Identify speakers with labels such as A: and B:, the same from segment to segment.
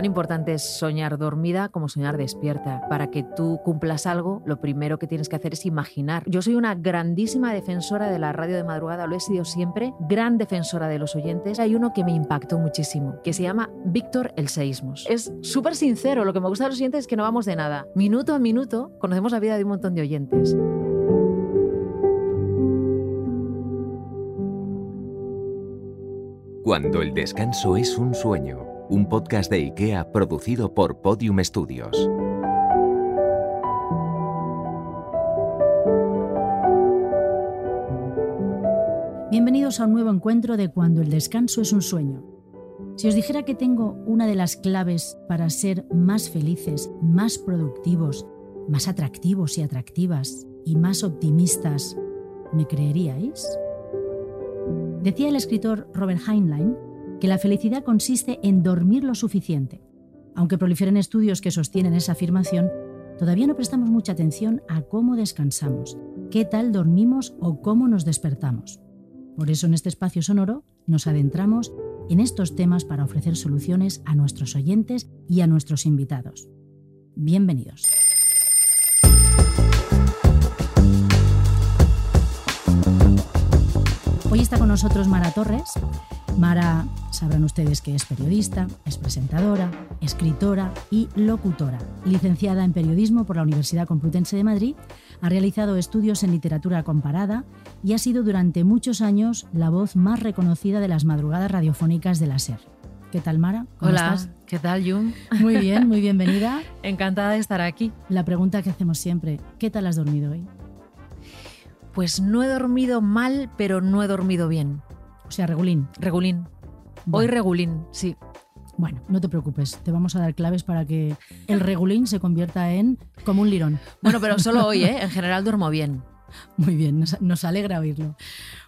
A: Tan importante es soñar dormida como soñar despierta. Para que tú cumplas algo, lo primero que tienes que hacer es imaginar. Yo soy una grandísima defensora de la radio de madrugada, lo he sido siempre, gran defensora de los oyentes. Hay uno que me impactó muchísimo, que se llama Víctor el Seísmos. Es súper sincero, lo que me gusta de los oyentes es que no vamos de nada. Minuto a minuto conocemos la vida de un montón de oyentes.
B: Cuando el descanso es un sueño un podcast de IKEA producido por Podium Studios.
C: Bienvenidos a un nuevo encuentro de Cuando el descanso es un sueño. Si os dijera que tengo una de las claves para ser más felices, más productivos, más atractivos y atractivas y más optimistas, ¿me creeríais? Decía el escritor Robert Heinlein que la felicidad consiste en dormir lo suficiente. Aunque proliferen estudios que sostienen esa afirmación, todavía no prestamos mucha atención a cómo descansamos, qué tal dormimos o cómo nos despertamos. Por eso en este espacio sonoro nos adentramos en estos temas para ofrecer soluciones a nuestros oyentes y a nuestros invitados. Bienvenidos. Hoy está con nosotros Mara Torres. Mara, sabrán ustedes que es periodista, es presentadora, escritora y locutora. Licenciada en periodismo por la Universidad Complutense de Madrid, ha realizado estudios en literatura comparada y ha sido durante muchos años la voz más reconocida de las madrugadas radiofónicas de la SER. ¿Qué tal, Mara?
A: ¿Cómo Hola, estás? ¿qué tal, Jun?
C: Muy bien, muy bienvenida.
A: Encantada de estar aquí.
C: La pregunta que hacemos siempre, ¿qué tal has dormido hoy?
A: Pues no he dormido mal, pero no he dormido bien.
C: O sea, regulín.
A: Regulín. Hoy regulín, sí.
C: Bueno, no te preocupes, te vamos a dar claves para que el regulín se convierta en como un lirón.
A: Bueno, pero solo hoy, ¿eh? En general duermo bien.
C: Muy bien, nos, alegra oírlo.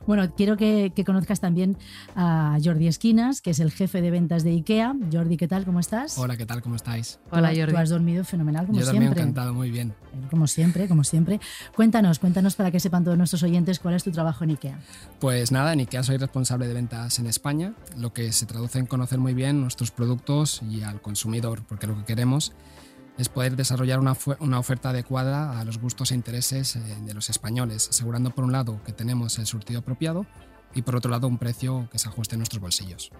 C: Bueno, quiero que, conozcas también a Jordi Esquinas, que es el jefe de ventas de IKEA. Jordi, ¿qué tal? ¿Cómo estás?
D: Hola, ¿qué tal? ¿Cómo estáis?
A: Hola, Jordi.
C: Tú has dormido fenomenal, como
D: Yo
C: siempre.
D: Yo también encantado, muy bien.
C: Como siempre, como siempre. Cuéntanos, cuéntanos para que sepan todos nuestros oyentes cuál es tu trabajo en IKEA.
D: Pues nada, en IKEA soy responsable de ventas en España, lo que se traduce en conocer muy bien nuestros productos y al consumidor, porque lo que queremos es poder desarrollar una, una, oferta adecuada a los gustos e intereses eh, de los españoles, asegurando por un lado que tenemos el surtido apropiado y por otro lado un precio que se ajuste a nuestros bolsillos.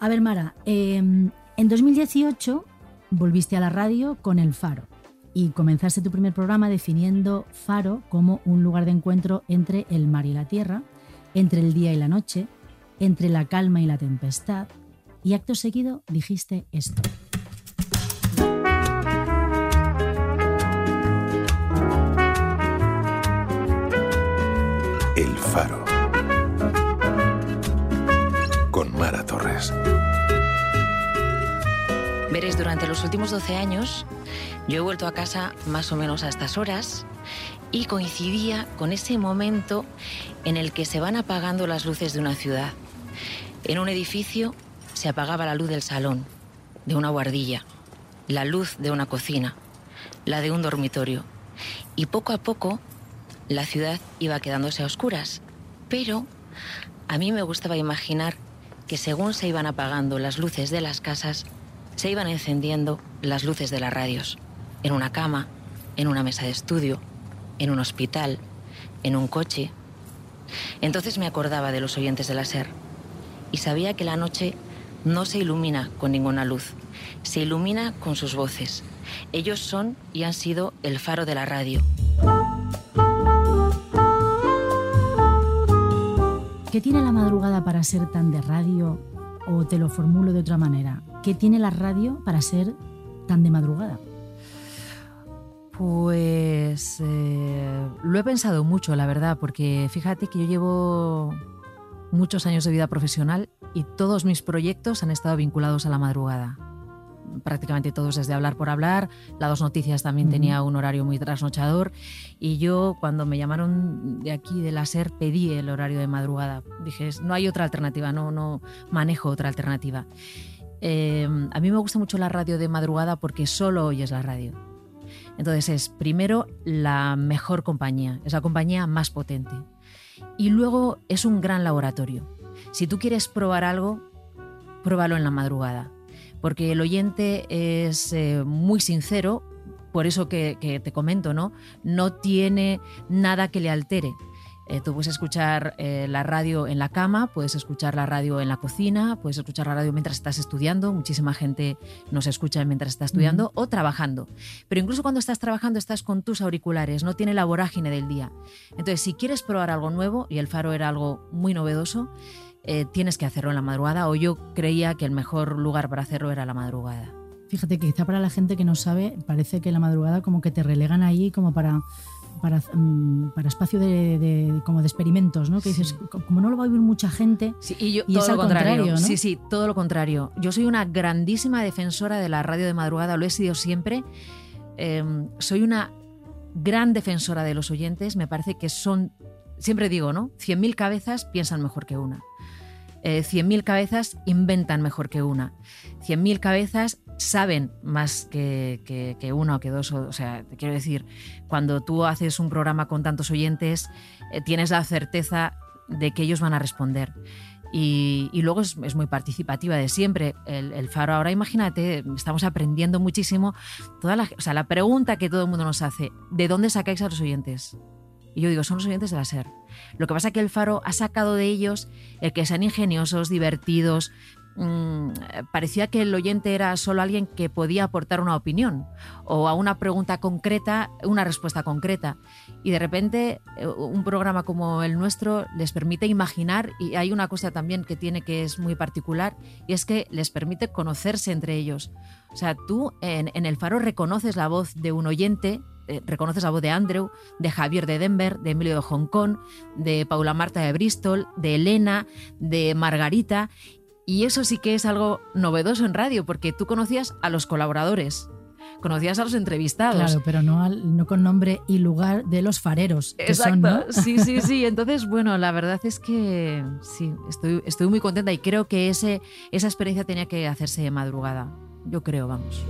C: A ver, Mara, em, en 2018 volviste a la radio con El Faro y comenzaste tu primer programa definiendo Faro como un lugar de encuentro entre el mar y la tierra, entre el día y la noche, entre la calma y la tempestad, y acto seguido dijiste esto.
B: Con Mara Torres.
E: Veréis, durante los últimos 12 años yo he vuelto a casa más o menos a estas horas y coincidía con ese momento en el que se van apagando las luces de una ciudad. En un edificio se apagaba la luz del salón, de una guardilla, la luz de una cocina, la de un dormitorio. Y poco a poco la ciudad iba quedándose a oscuras, pero a mí me gustaba imaginar que según se iban apagando las luces de las casas, se iban encendiendo las luces de las radios, en una cama, en una mesa de estudio, en un hospital, en un coche. Entonces me acordaba de los oyentes de la SER y sabía que la noche no se ilumina con ninguna luz, se ilumina con sus voces. Ellos son y han sido el faro de la radio.
C: ¿Qué tiene la madrugada para ser tan de radio? O te lo formulo de otra manera. ¿Qué tiene la radio para ser tan de madrugada?
A: Pues eh, lo he pensado mucho, la verdad, porque fíjate que yo llevo muchos años de vida profesional y todos mis proyectos han estado vinculados a la madrugada prácticamente todos desde hablar por hablar. La Dos Noticias también tenía un horario muy trasnochador y yo cuando me llamaron de aquí de la SER pedí el horario de madrugada. Dije, no hay otra alternativa, no, no manejo otra alternativa. eh, a mí me gusta mucho la radio de madrugada porque solo oyes la radio. Entonces es primero la mejor compañía, es la compañía más potente. Y luego es un gran laboratorio. Si tú quieres probar algo, pruébalo en la madrugada, porque el oyente es eh, muy sincero, por eso que, que te comento, ¿no? No tiene nada que le altere. Eh, tú puedes escuchar eh, la radio en la cama, puedes escuchar la radio en la cocina, puedes escuchar la radio mientras estás estudiando. Muchísima gente nos escucha mientras está estudiando o trabajando. Pero incluso cuando estás trabajando estás con tus auriculares, no tiene la vorágine del día. Entonces, si quieres probar algo nuevo, y el faro era algo muy novedoso, eh, tienes que hacerlo en la madrugada o yo creía que el mejor lugar para hacerlo era la madrugada.
C: Fíjate que quizá para la gente que no sabe, parece que la madrugada como que te relegan ahí como para para, mm, para espacio de, de, como de experimentos, ¿no? Que dices, como no lo va a vivir mucha gente,
A: sí, y, yo, todo es lo contrario, contrario ¿no? Sí, sí, todo lo contrario. Yo soy una grandísima defensora de la radio de madrugada, lo he sido siempre. Eh, soy una gran defensora de los oyentes, me parece que son, siempre digo, ¿no? 100.000 cabezas piensan mejor que una. Eh, 100.000 cabezas inventan mejor que una. 100.000 cabezas saben más que, uno o que dos. O, sea, te quiero decir, cuando tú haces un programa con tantos oyentes, eh, tienes la certeza de que ellos van a responder. Y, luego es, muy participativa de siempre. El, faro ahora, imagínate, estamos aprendiendo muchísimo. Toda o sea, la pregunta que todo el mundo nos hace, ¿de dónde sacáis a los oyentes? Y yo digo, son los oyentes de la SER. Lo que pasa es que el Faro ha sacado de ellos el que sean ingeniosos, divertidos, mmm, parecía que el oyente era solo alguien que podía aportar una opinión o a una pregunta concreta, una respuesta concreta. Y de repente eh, un programa como el nuestro les permite imaginar y hay una cosa también que tiene que es muy particular y es que les permite conocerse entre ellos. O sea, tú en, en el faro reconoces la voz de un oyente eh, reconoces la voz de Andrew, de Javier de Denver, de Emilio de Hong Kong, de Paula Marta de Bristol, de Elena, de Margarita, y eso sí que es algo novedoso en radio, porque tú conocías a los colaboradores, conocías a los entrevistados.
C: Claro, pero no, al, no con nombre y lugar de los fareros.
A: Exacto,
C: son, ¿no?
A: sí, sí, sí. Entonces, bueno, la verdad es que sí, estoy, estoy muy contenta y creo que ese, esa experiencia tenía que hacerse de madrugada. Yo creo, vamos.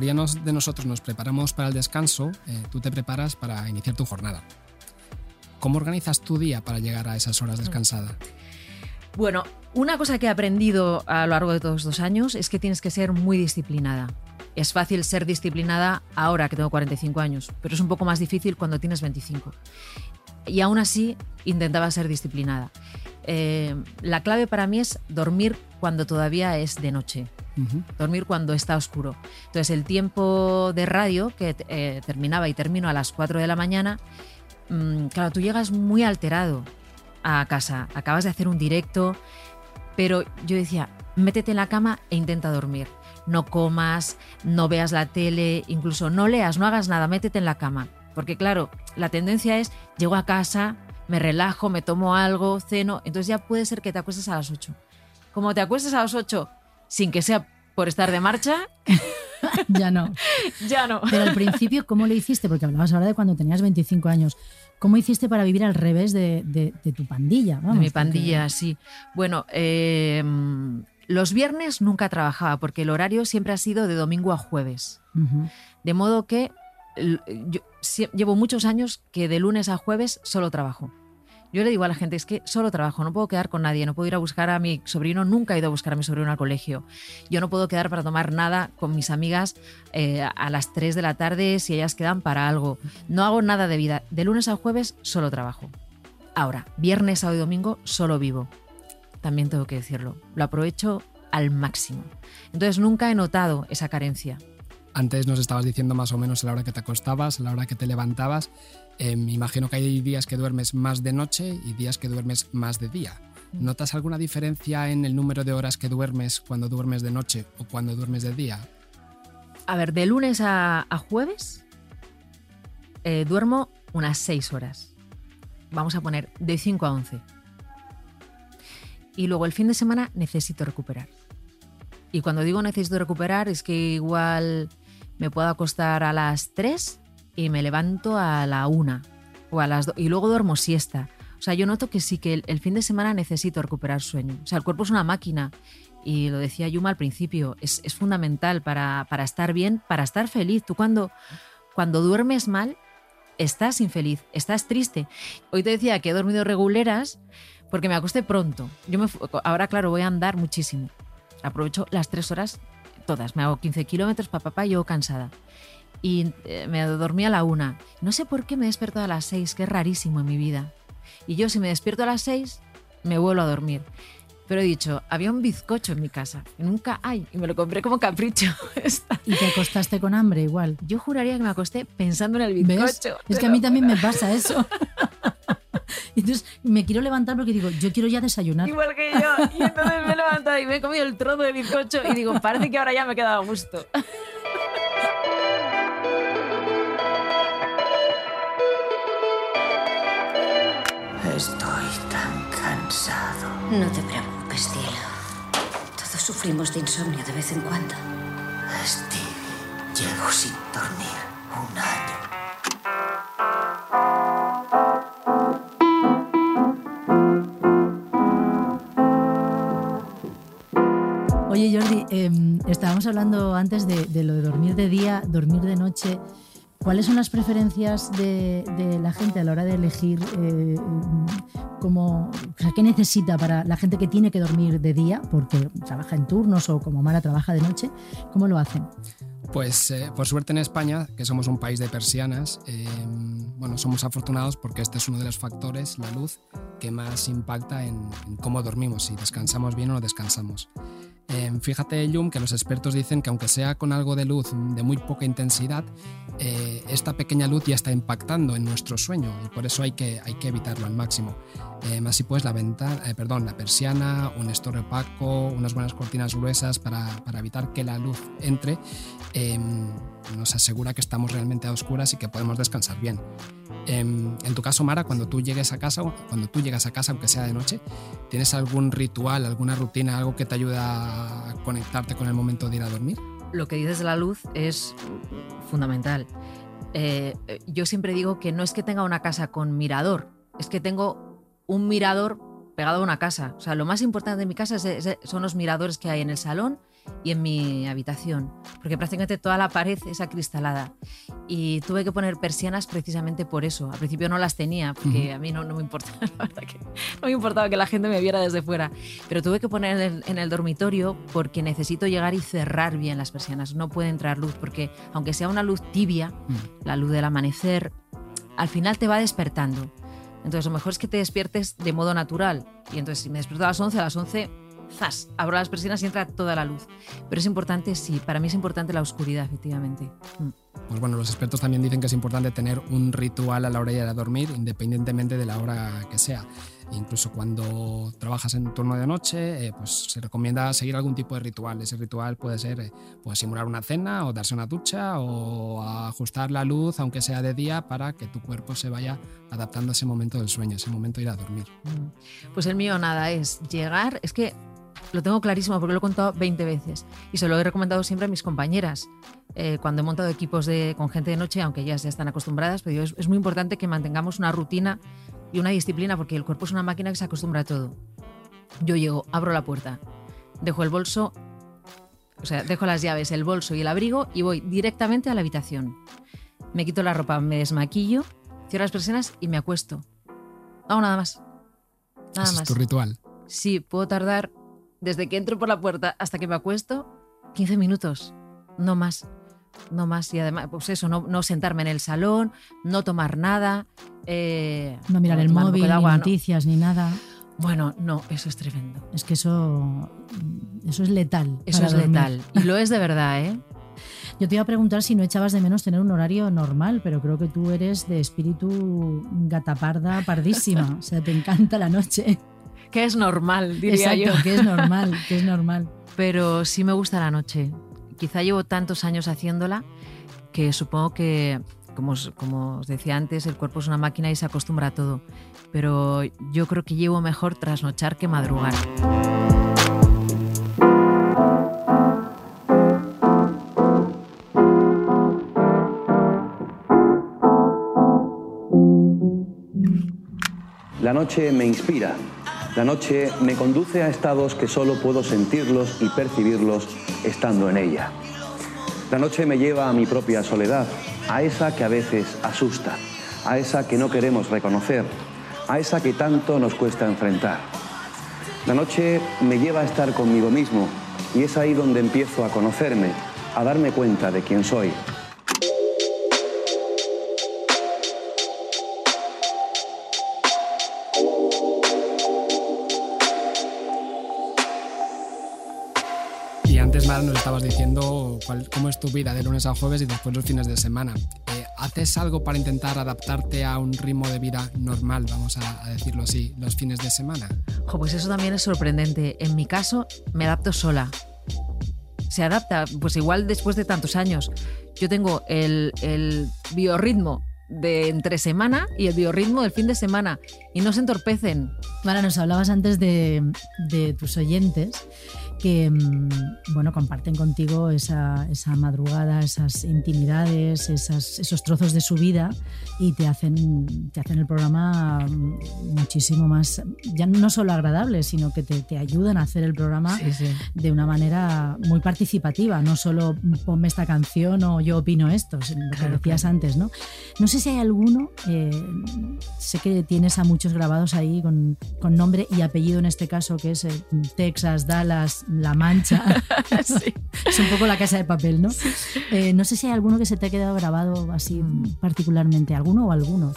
D: De nosotros nos preparamos para el descanso, eh, tú te preparas para iniciar tu jornada. ¿Cómo organizas tu día para llegar a esas horas descansada?
A: Bueno, una cosa que he aprendido a lo largo de todos estos años es que tienes que ser muy disciplinada. Es fácil ser disciplinada ahora que tengo 45 años, pero es un poco más difícil cuando tienes 25. Y aún así intentaba ser disciplinada. Eh, la clave para mí es dormir cuando todavía es de noche. Uh -huh. Dormir cuando está oscuro. Entonces, el tiempo de radio, que eh, terminaba y termino a las 4 de la mañana, mmm, claro, tú llegas muy alterado a casa. Acabas de hacer un directo, pero yo decía, métete en la cama e intenta dormir. No comas, no veas la tele, incluso no leas, no hagas nada, métete en la cama. Porque claro, la tendencia es, llego a casa, me relajo, me tomo algo, ceno, entonces ya puede ser que te acuestes a las 8. Como te acuestes a las 8 sin que sea por estar de marcha,
C: ya no.
A: ya no.
C: Pero al principio, ¿cómo lo hiciste? Porque hablabas ahora de cuando tenías 25 años. ¿Cómo hiciste para vivir al revés de, de, de tu pandilla?
A: Vamos, de mi pandilla, porque... sí. Bueno, eh, los viernes nunca trabajaba porque el horario siempre ha sido de domingo a jueves. Uh -huh. De modo que yo llevo muchos años que de lunes a jueves solo trabajo. Yo le digo a la gente, es que solo trabajo, no puedo quedar con nadie, no puedo ir a buscar a mi sobrino, nunca he ido a buscar a mi sobrino al colegio. Yo no puedo quedar para tomar nada con mis amigas eh, a las 3 de la tarde si ellas quedan para algo. No hago nada de vida. De lunes a jueves solo trabajo. Ahora, viernes, sábado y domingo solo vivo. También tengo que decirlo. Lo aprovecho al máximo. Entonces nunca he notado esa carencia.
D: Antes nos estabas diciendo más o menos a la hora que te acostabas, a la hora que te levantabas. Eh, me imagino que hay días que duermes más de noche y días que duermes más de día. ¿Notas alguna diferencia en el número de horas que duermes cuando duermes de noche o cuando duermes de día?
A: A ver, de lunes a, a jueves eh, duermo unas seis horas. vamos a poner de 5 a 11. Y luego el fin de semana necesito recuperar. Y cuando digo necesito recuperar es que igual me puedo acostar a las 3 y me levanto a la 1 o a las 2 y luego duermo siesta. O sea, yo noto que sí que el, el, fin de semana necesito recuperar sueño. O sea, el cuerpo es una máquina y lo decía Yuma al principio, es, es fundamental para, para, estar bien, para estar feliz. Tú cuando, cuando duermes mal, estás infeliz, estás triste. Hoy te decía que he dormido reguleras porque me acosté pronto. Yo me, ahora, claro, voy a andar muchísimo. Aprovecho las tres horas todas. Me hago 15 kilómetros papá y yo cansada. Y eh, me dormí a la una. No sé por qué me he despertado a las seis, que es rarísimo en mi vida. Y yo si me despierto a las seis, me vuelvo a dormir. Pero he dicho, había un bizcocho en mi casa, nunca hay, y me lo compré como capricho.
C: ¿Y te acostaste con hambre igual?
A: Yo juraría que me acosté pensando en el bizcocho.
C: ¿Ves? Es que a mí también me pasa eso. Entonces me quiero levantar porque digo, yo quiero ya desayunar.
A: Igual que yo. Y entonces me he levantado y me he comido el trozo de bizcocho y digo, parece que ahora ya me he quedado a gusto.
F: Estoy tan cansado.
G: No te preocupes, cielo. Todos sufrimos de insomnio de vez en cuando.
F: Stevie, llevo sin dormir
C: de noche. ¿Cuáles son las preferencias de, la gente a la hora de elegir eh, qué necesita para la gente que tiene que dormir de día porque trabaja en turnos o como Mara trabaja de noche? ¿Cómo lo hacen?
D: Pues eh, por suerte en España, que somos un país de persianas, eh, bueno, somos afortunados porque este es uno de los factores, la luz, que más impacta en, en cómo dormimos, si descansamos bien o no descansamos. Eh, fíjate, Yum, que los expertos dicen que aunque sea con algo de luz de muy poca intensidad, eh, esta pequeña luz ya está impactando en nuestro sueño y por eso hay que, hay que evitarlo al máximo. Eh, así pues, la, ventana, eh, perdón, la persiana, un estorre opaco, unas buenas cortinas gruesas para, para evitar que la luz entre, nos asegura que estamos realmente a oscuras y que podemos descansar bien. En, en, tu caso, Mara, cuando tú llegues a casa, cuando tú llegas a casa, aunque sea de noche, ¿tienes algún ritual, alguna rutina, algo que te ayuda a conectarte con el momento de ir a dormir?
A: Lo que dices de la luz es fundamental. Eh, yo siempre digo que no es que tenga una casa con mirador, es que tengo un mirador pegado a una casa. O sea, lo más importante de mi casa es, es, son los miradores que hay en el salón y en mi habitación, porque prácticamente toda la pared es acristalada. Y tuve que poner persianas precisamente por eso. Al principio no las tenía, porque uh -huh. a mí no, no me importaba, la verdad que no me importaba que la gente me viera desde fuera. Pero tuve que poner en el, en el dormitorio porque necesito llegar y cerrar bien las persianas. No puede entrar luz, porque aunque sea una luz tibia, uh -huh. la luz del amanecer, al final te va despertando. Entonces, lo mejor es que te despiertes de modo natural. Y entonces, si me despierto a las 11, a las 11 ¡zas! Abro las persianas y entra toda la luz. Pero es importante, sí, para mí es importante la oscuridad, efectivamente. Mm.
D: Pues bueno, los expertos también dicen que es importante tener un ritual a la hora de ir a dormir, independientemente de la hora que sea. Incluso cuando trabajas en turno de noche, eh, pues se recomienda seguir algún tipo de ritual. Ese ritual puede ser eh, pues simular una cena o darse una ducha o ajustar la luz, aunque sea de día, para que tu cuerpo se vaya adaptando a ese momento del sueño, ese momento de ir a dormir.
A: Mm. Pues el mío nada, es llegar, es que lo tengo clarísimo porque lo he contado 20 veces y se lo he recomendado siempre a mis compañeras eh, cuando he montado equipos de, con gente de noche, aunque ellas ya están acostumbradas, pero es, es, muy importante que mantengamos una rutina y una disciplina porque el cuerpo es una máquina que se acostumbra a todo. Yo llego, abro la puerta, dejo el bolso, o sea, dejo las llaves, el bolso y el abrigo y voy directamente a la habitación. Me quito la ropa, me desmaquillo, cierro las persianas y me acuesto. No nada más. Nada
D: ¿Ese
A: más.
D: es tu ritual?
A: Sí, puedo tardar desde que entro por la puerta hasta que me acuesto, 15 minutos, no más. No más. Y además, pues eso, no, no sentarme en el salón, no tomar nada. Eh,
C: no mirar el móvil, agua, ni noticias,
A: no.
C: ni nada.
A: Bueno, no, eso es tremendo.
C: Es que eso, eso es letal.
A: Eso es
C: dormir.
A: letal. Y lo es de verdad, ¿eh?
C: Yo te iba a preguntar si no echabas de menos tener un horario normal, pero creo que tú eres de espíritu gataparda pardísima. o sea, te encanta la noche.
A: Que es normal, diría
C: Exacto,
A: yo.
C: que es normal, que es normal.
A: Pero sí me gusta la noche. Quizá llevo tantos años haciéndola que supongo que como, como os decía antes, el cuerpo es una máquina y se acostumbra a todo. Pero yo creo que llevo mejor trasnochar que madrugar.
H: La noche me inspira. La noche me conduce a estados que solo puedo sentirlos y percibirlos estando en ella. La noche me lleva a mi propia soledad, a esa que a veces asusta, a esa que no queremos reconocer, a esa que tanto nos cuesta enfrentar. La noche me lleva a estar conmigo mismo y es ahí donde empiezo a conocerme, a darme cuenta de quién soy.
D: Antes, Mara, nos estabas diciendo cuál- cómo es tu vida de lunes a jueves y después los fines de semana. Eh, ¿Haces algo para intentar adaptarte a un ritmo de vida normal, vamos a, a decirlo así, los fines de semana?
A: Jo, pues eso también es sorprendente. En mi caso, me adapto sola. Se adapta, pues igual después de tantos años. Yo tengo el, el biorritmo de entre semana y el biorritmo del fin de semana y no se entorpecen.
C: Mara, nos hablabas antes de, de tus oyentes que mm, bueno, comparten contigo esa, esa madrugada, esas intimidades, esas- esos trozos de su vida y te hacen, te hacen el programa mm, muchísimo más, ya no solo agradable, sino que te, te ayudan a hacer el programa
A: Sí, sí.
C: de una manera muy participativa, no solo ponme esta canción o yo opino esto, lo que decías antes, ¿no? No sé si hay alguno, eh, sé que tienes a muchos grabados ahí con, con nombre y apellido en este caso, que es Texas, Dallas, La Mancha.
A: Sí.
C: es un poco la casa de papel, ¿no? Eh, no sé si hay alguno que se te ha quedado grabado así
A: Mm.
C: particularmente, alguno o algunos.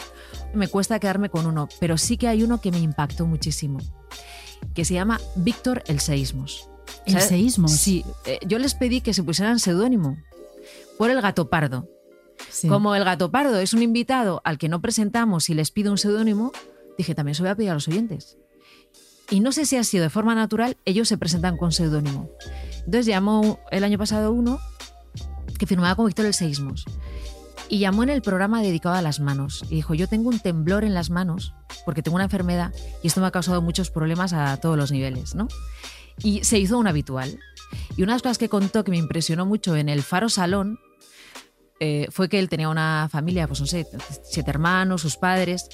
A: Me cuesta quedarme con uno, pero sí que hay uno que me impactó muchísimo, que se llama Víctor el Seísmos.
C: El
A: ¿Sabes?
C: Seísmos.
A: Sí, eh, yo les pedí que se pusieran seudónimo por el gato pardo.
C: Sí.
A: Como el gato pardo es un invitado al que no presentamos y les pido un seudónimo, dije también se lo voy a pedir a los oyentes. Y no sé si ha sido de forma natural, ellos se presentan con seudónimo. Entonces llamó el año pasado uno que firmaba con Víctor el Seísmos y llamó en el programa dedicado a las manos y dijo, yo tengo un temblor en las manos porque tengo una enfermedad y esto me ha causado muchos problemas a todos los niveles, ¿no? Y se hizo un habitual. Y una de las cosas que contó que me impresionó mucho en el Faro Salón eh, fue que él tenía una familia, pues no sé, siete hermanos, sus padres,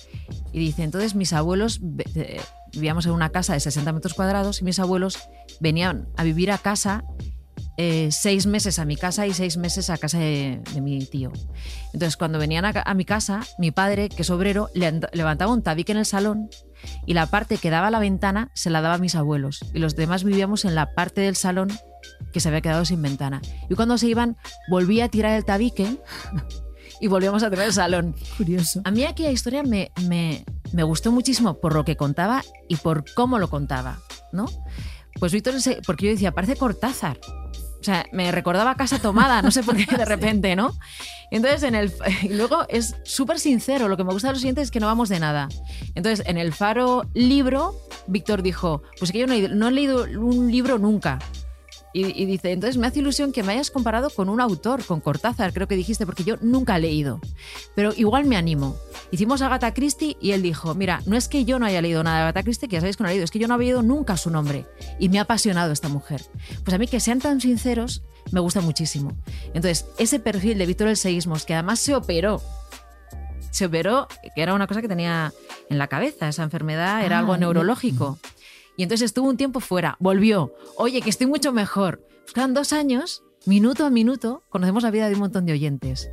A: y dice, entonces mis abuelos, eh, vivíamos en una casa de 60 metros cuadrados y mis abuelos venían a vivir a casa eh, seis meses a mi casa y seis meses a casa de, de mi tío. Entonces, cuando venían a, mi casa, mi padre, que es obrero, le ant- levantaba un tabique en el salón y la parte que daba a la ventana se la daba a mis abuelos. Y los demás vivíamos en la parte del salón que se había quedado sin ventana. Y cuando se iban, volvía a tirar el tabique y volvíamos a tener el salón.
C: Curioso.
A: A mí aquella historia me, me, me gustó muchísimo por lo que contaba y por cómo lo contaba, ¿no? Pues Víctor, porque yo decía, parece Cortázar. O sea, me recordaba Casa Tomada, no sé por qué de repente, ¿no? Entonces, en el, y luego es súper sincero, lo que me gusta de los siguientes es que no vamos de nada. Entonces, en el Faro libro, Víctor dijo, pues que yo no he, no he leído un libro nunca. Y, y dice, entonces me hace ilusión que me hayas comparado con un autor, con Cortázar, creo que dijiste, porque yo nunca he leído. Pero igual me animo. Hicimos a Agatha Christie y él dijo, mira, no es que yo no haya leído nada de Agatha Christie, que ya sabéis que no he leído, es que yo no había leído nunca su nombre. Y me ha apasionado esta mujer. Pues a mí que sean tan sinceros me gusta muchísimo. Entonces, ese perfil de Víctor el Seísmos, que además se operó, se operó, que era una cosa que tenía en la cabeza, esa enfermedad era
C: Ah,
A: algo
C: y-
A: neurológico. Y entonces estuvo un tiempo fuera, volvió, oye, que estoy mucho mejor. Pues quedan dos años, minuto a minuto, conocemos la vida de un montón de oyentes.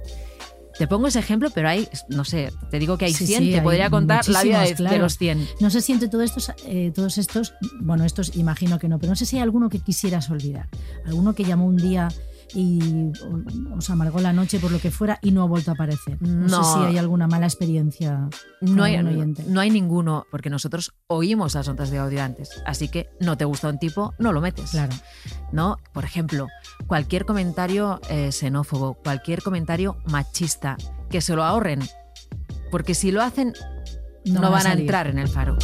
A: Te pongo ese ejemplo, pero hay, no sé, te digo que hay
C: Sí,
A: 100,
C: sí,
A: te
C: hay
A: podría contar la vida de, los 100.
C: No sé si entre todos estos, eh, todos estos, bueno, estos imagino que no, pero no sé si hay alguno que quisieras olvidar. Alguno que llamó un día y os amargó la noche por lo que fuera y no ha vuelto a aparecer. No,
A: No.
C: sé si hay alguna mala experiencia. con
A: No hay,
C: oyente.
A: no hay ninguno, porque nosotros oímos las notas de audio antes. Así que no te gusta un tipo, no lo metes.
C: Claro.
A: ¿no? Por ejemplo, cualquier comentario eh, xenófobo, cualquier comentario machista, que se lo ahorren. Porque si lo hacen, no,
C: van a
A: a, entrar en el faro.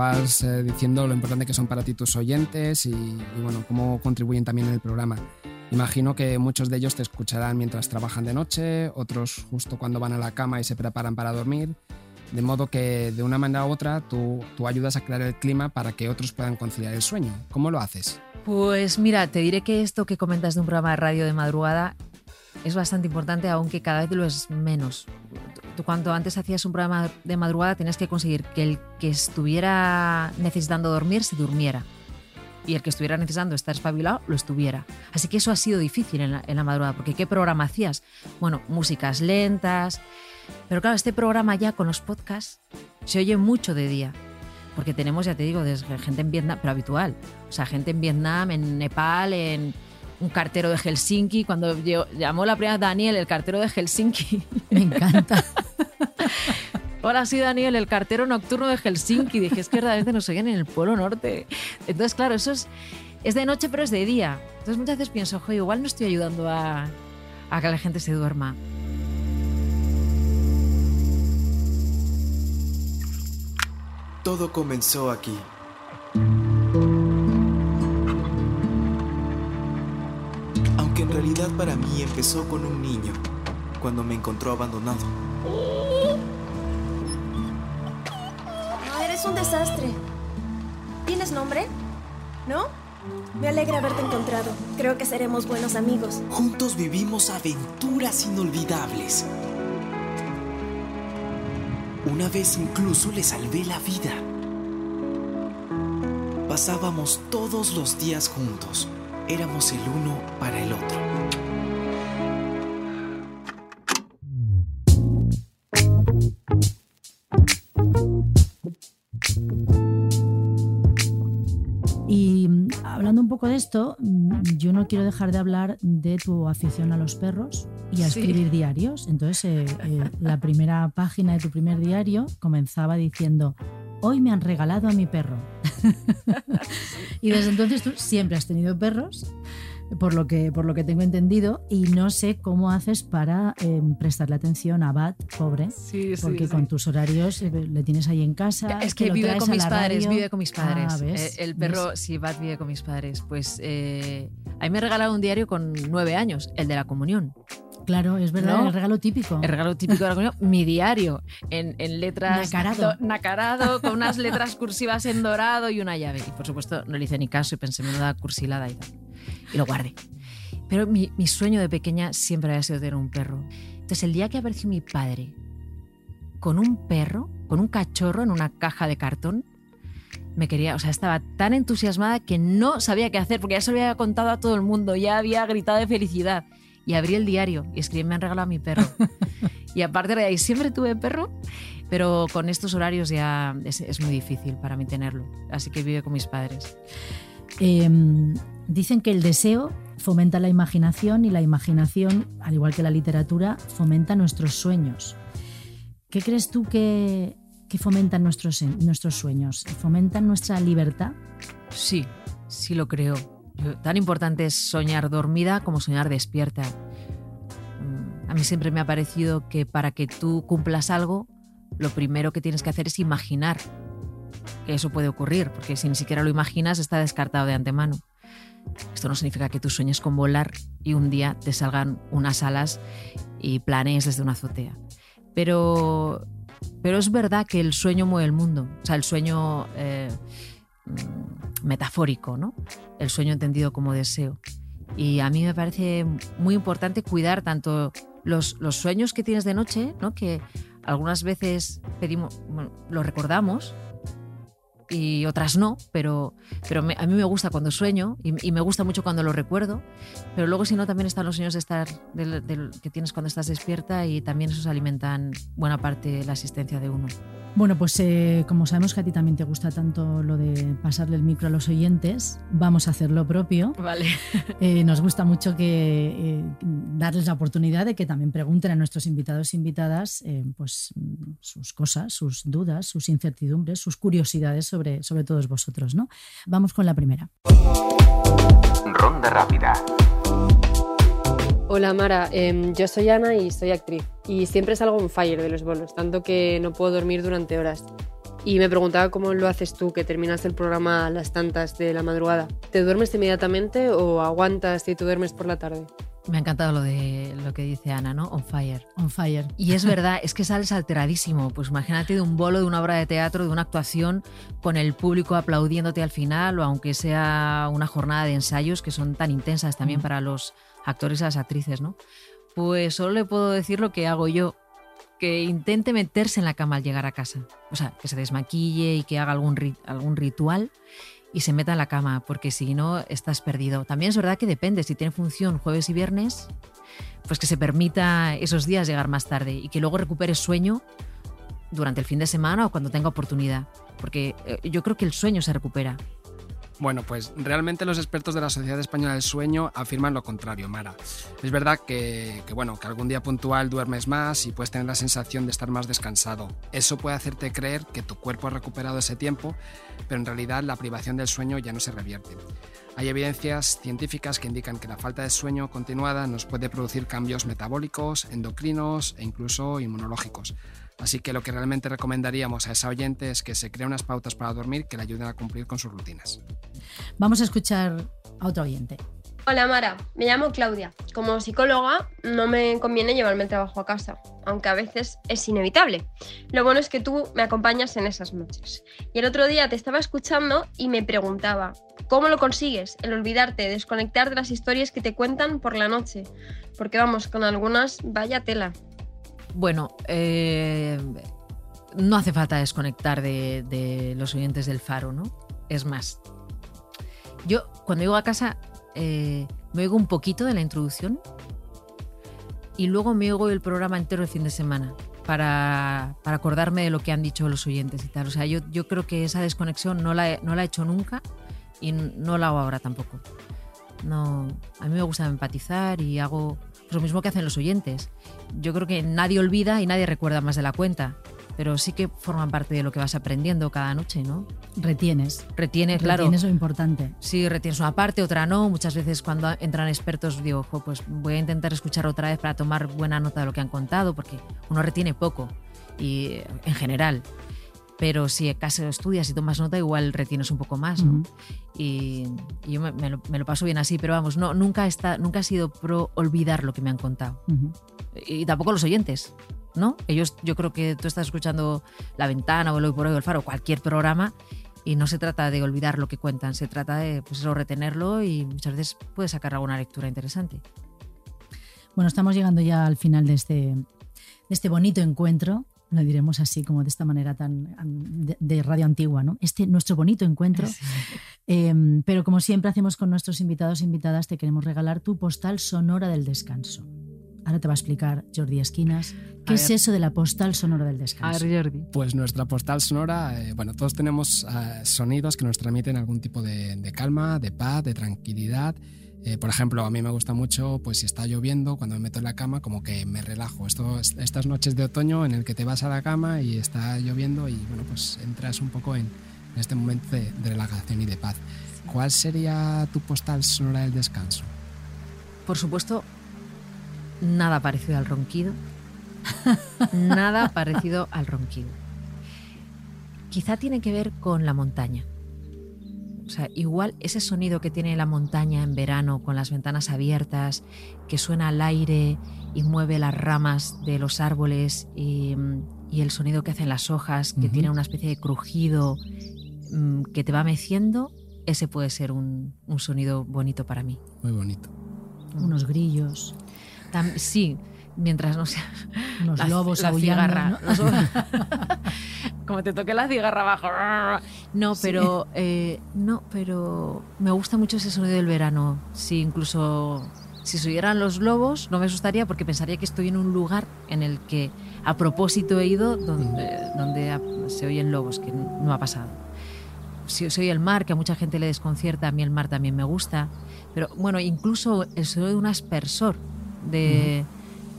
D: Estabas eh, diciendo lo importante que son para ti tus oyentes y, y, bueno, cómo contribuyen también en el programa. Imagino que muchos de ellos te escucharán mientras trabajan de noche, otros justo cuando van a la cama y se preparan para dormir, de modo que de una manera u otra tú, tú ayudas a crear el clima para que otros puedan conciliar el sueño. ¿Cómo lo haces?
A: Pues mira, te diré que esto que comentas de un programa de radio de madrugada es bastante importante, aunque cada vez lo es menos. Tú cuanto antes hacías un programa de madrugada tenías que conseguir que el que estuviera necesitando dormir se durmiera y el que estuviera necesitando estar espabilado lo estuviera. Así que eso ha sido difícil en la, madrugada, porque ¿qué programa hacías? Bueno, músicas lentas, pero claro, este programa ya con los podcasts se oye mucho de día, porque tenemos, ya te digo, gente en Vietnam, pero habitual, o sea, gente en Vietnam, en Nepal, en un cartero de Helsinki, cuando llamó la primera Daniel, el cartero de Helsinki.
C: Me encanta.
A: Hola, soy Daniel, el cartero nocturno de Helsinki. Dije, es que verdaderamente nos oyen en el Polo Norte. Entonces, claro, eso es, es de noche, pero es de día. Entonces muchas veces pienso, ojo, igual no estoy ayudando a, a que la gente se duerma.
I: Todo comenzó aquí. Realidad para mí empezó con un niño, cuando me encontró abandonado.
J: Eres un desastre. ¿Tienes nombre? ¿No? Me alegra haberte encontrado. Creo que seremos buenos amigos.
I: Juntos vivimos aventuras inolvidables. Una vez incluso le salvé la vida. Pasábamos todos los días juntos. Éramos el uno para el otro.
C: Y mm, hablando un poco de esto, mm, yo no quiero dejar de hablar de tu afición a los perros y a
A: Sí.
C: escribir diarios. Entonces, eh, eh, la primera página de tu primer diario comenzaba diciendo, hoy me han regalado a mi perro. y desde entonces tú siempre has tenido perros, por lo que, por lo que tengo entendido, y no sé cómo haces para eh, prestarle atención a Bat, pobre,
A: Sí, sí,
C: porque
A: sí.
C: con tus horarios eh, le tienes ahí en casa.
A: Es que
C: lo
A: vive con
C: a
A: mis
C: la
A: padres, vive con mis padres.
C: Ah.
A: Eh, el perro,
C: ¿Ves?
A: sí, Bat vive con mis padres. Pues eh, a mí me regalaron un diario con nueve años, el de la comunión.
C: Claro, es verdad,
A: ¿No?
C: el regalo típico.
A: El regalo típico de la comunión, mi diario, en, en letras...
C: Nacarado.
A: do- nacarado, con unas letras cursivas en dorado y una llave. Y por supuesto no le hice ni caso y pensé, menuda cursilada y tal. Y lo guardé. Pero mi, mi sueño de pequeña siempre había sido tener un perro. Entonces el día que apareció mi padre con un perro, con un cachorro en una caja de cartón, me quería, o sea, estaba tan entusiasmada que no sabía qué hacer, porque ya se lo había contado a todo el mundo, ya había gritado de felicidad. Y abrí el diario y escribí, me han regalado a mi perro. y aparte de ahí, siempre tuve perro, pero con estos horarios ya es, es muy difícil para mí tenerlo. Así que vive con mis padres.
C: Eh, dicen que el deseo fomenta la imaginación y la imaginación, al igual que la literatura, fomenta nuestros sueños. ¿Qué crees tú que, que fomentan nuestros, nuestros sueños? ¿Fomentan nuestra libertad?
A: Sí, sí lo creo. Tan importante es soñar dormida como soñar despierta. A mí siempre me ha parecido que para que tú cumplas algo, lo primero que tienes que hacer es imaginar que eso puede ocurrir, porque si ni siquiera lo imaginas está descartado de antemano. Esto no significa que tú sueñes con volar y un día te salgan unas alas y planees desde una azotea. Pero, pero es verdad que el sueño mueve el mundo. O sea, el sueño eh, metafórico, ¿no? El sueño entendido como deseo. Y a mí me parece muy importante cuidar tanto los, los sueños que tienes de noche, ¿no? que algunas veces pedimos, bueno, lo recordamos y otras no, pero, pero me- a mí me gusta cuando sueño y, y me gusta mucho cuando lo recuerdo, pero luego si no también están los sueños de estar, del- del- que tienes cuando estás despierta y también esos alimentan buena parte de la existencia de uno.
C: Bueno, pues eh, como sabemos que a ti también te gusta tanto lo de pasarle el micro a los oyentes, vamos a hacer lo propio.
A: Vale.
C: Eh, nos gusta mucho que eh, darles la oportunidad de que también pregunten a nuestros invitados e invitadas eh, pues, mm, sus cosas, sus dudas, sus incertidumbres, sus curiosidades sobre, sobre todos vosotros. ¿no? Vamos con la primera.
B: Ronda rápida.
K: Hola Mara, Em, yo soy Ana y soy actriz. Y siempre salgo on fire de los bolos, tanto que no puedo dormir durante horas. Y me preguntaba cómo lo haces tú, que terminas el programa a las tantas de la madrugada. ¿Te duermes inmediatamente o aguantas y tú duermes por la tarde?
A: Me ha encantado lo de lo que dice Ana, ¿no? On fire.
C: On fire.
A: Y es verdad, es que sales alteradísimo. Pues imagínate de un bolo, de una obra de teatro, de una actuación, con el público aplaudiéndote al final, o aunque sea una jornada de ensayos que son tan intensas también para los actores y las actrices, ¿no? Pues solo le puedo decir lo que hago yo, que intente meterse en la cama al llegar a casa. O sea, que se desmaquille y que haga algún, algún ritual y se meta en la cama, porque si no, estás perdido. También es verdad que depende, si tiene función jueves y viernes, pues que se permita esos días llegar más tarde y que luego recupere sueño durante el fin de semana o cuando tenga oportunidad, porque eh, yo creo que el sueño se recupera.
D: Bueno, pues realmente los expertos de la Sociedad Española del Sueño afirman lo contrario, Mara. Es verdad que, bueno, que algún día puntual duermes más y puedes tener la sensación de estar más descansado. Eso puede hacerte creer que tu cuerpo ha recuperado ese tiempo, pero en realidad la privación del sueño ya no se revierte. Hay evidencias científicas que indican que la falta de sueño continuada nos puede producir cambios metabólicos, endocrinos e incluso inmunológicos. Así que lo que realmente recomendaríamos a esa oyente es que se cree unas pautas para dormir que le ayuden a cumplir con sus rutinas.
C: Vamos a escuchar a otro oyente.
L: Hola Mara, me llamo Claudia. Como psicóloga no me conviene llevarme el trabajo a casa, aunque a veces es inevitable. Lo bueno es que tú me acompañas en esas noches. Y el otro día te estaba escuchando y me preguntaba, ¿cómo lo consigues? El olvidarte, desconectar de las historias que te cuentan por la noche. Porque vamos, con algunas vaya tela.
A: Bueno, eh, no hace falta desconectar de, los oyentes del faro, ¿no? Es más, yo cuando llego a casa eh, me oigo un poquito de la introducción y luego me oigo el programa entero el fin de semana para, acordarme de lo que han dicho los oyentes y tal. O sea, yo, creo que esa desconexión no la, no la he hecho nunca y no la hago ahora tampoco. No, a mí me gusta empatizar y hago lo mismo que hacen los oyentes. Yo creo que nadie olvida y nadie recuerda más de la cuenta, pero sí que forman parte de lo que vas aprendiendo cada noche, ¿no?
C: Retienes.
A: Retienes, claro.
C: Retienes lo importante.
A: Sí, retienes una parte, otra no. Muchas veces cuando entran expertos digo, pues voy a intentar escuchar otra vez para tomar buena nota de lo que han contado, porque uno retiene poco y en general pero si acaso estudias y tomas nota, igual retienes un poco más, ¿no? y, yo me, lo, paso bien así, pero vamos, no, nunca, está, nunca he sido pro olvidar lo que me han contado. Y tampoco los oyentes, ¿no? Ellos, yo creo que tú estás escuchando La Ventana o el Hoy por Hoy o El Faro, cualquier programa, y no se trata de olvidar lo que cuentan, se trata de pues retenerlo y muchas veces puedes sacar alguna lectura interesante.
C: Bueno, estamos llegando ya al final de este, de este bonito encuentro lo diremos así, como de esta manera tan de, radio antigua, ¿no? Este nuestro bonito encuentro. Em, pero como siempre hacemos con nuestros invitados e invitadas, te queremos regalar tu postal sonora del descanso. Ahora te va a explicar Jordi Esquinas qué es eso de la postal sonora del descanso.
A: A ver, Jordi.
D: Pues nuestra postal sonora, eh, bueno, todos tenemos eh, sonidos que nos transmiten algún tipo de, de calma, de paz, de tranquilidad eh, por ejemplo, a mí me gusta mucho, pues si está lloviendo, cuando me meto en la cama, como que me relajo. Esto, estas noches de otoño en el que te vas a la cama y está lloviendo y bueno, pues entras un poco en, este momento de, relajación y de paz. ¿Cuál sería tu postal sonora del descanso?
A: Por supuesto, nada parecido al ronquido. nada parecido al ronquido. Quizá tiene que ver con la montaña. O sea, igual ese sonido que tiene la montaña en verano con las ventanas abiertas, que suena al aire y mueve las ramas de los árboles y, el sonido que hacen las hojas, que tiene una especie de crujido mm, que te va meciendo, ese puede ser un, sonido bonito para mí.
D: Muy bonito.
C: Unos grillos.
A: sí, mientras no sea
C: unos lobos
A: la cigarra. Como te toque la cigarra abajo. No, pero eh, no, pero me gusta mucho ese sonido del verano. Sí, incluso si se oyeran los lobos no me asustaría porque pensaría que estoy en un lugar en el que a propósito he ido donde, donde se oyen lobos, que no ha pasado. Si se oye el mar, que a mucha gente le desconcierta, a mí el mar también me gusta. Pero bueno, incluso el sonido de un aspersor de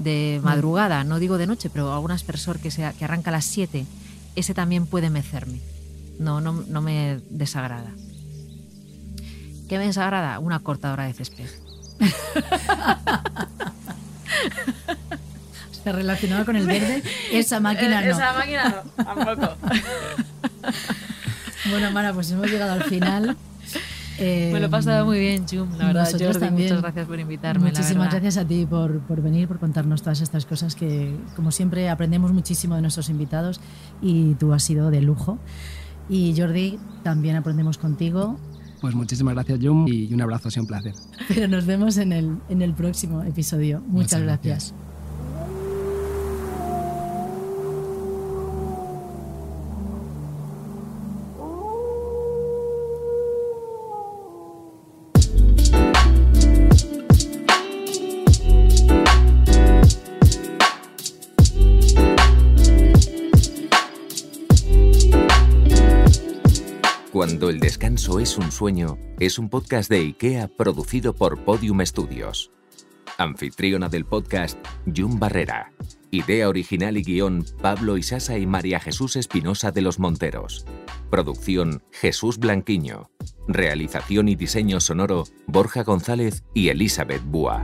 A: de madrugada, no digo de noche, pero algún aspersor que, sea, que arranca a las 7, ese también puede mecerme. No, no, no me desagrada. ¿Qué me desagrada? Una cortadora de césped.
C: relacionado con el verde, esa máquina no.
A: Esa máquina no, tampoco.
C: bueno, Mara, pues hemos llegado al final.
A: Me lo he pasado muy bien, Jum. La verdad, Jordi, también. muchas gracias por invitarme.
C: Muchísimas gracias a ti por, por, venir, por contarnos todas estas cosas que, como siempre, aprendemos muchísimo de nuestros invitados y tú has sido de lujo. Y Jordi, también aprendemos contigo.
D: Pues muchísimas gracias, Jum, y un abrazo, ha sido un placer.
C: Pero nos vemos en el, en el próximo episodio. Muchas, Muchas gracias. gracias.
B: Es un sueño, es un podcast de IKEA producido por Podium Studios. Anfitriona del podcast, Jun Barrera. Idea original y guion, Pablo Isasa y María Jesús Espinosa de los Monteros. Producción, Jesús Blanquiño. Realización y diseño sonoro, Borja González y Elizabeth Búa.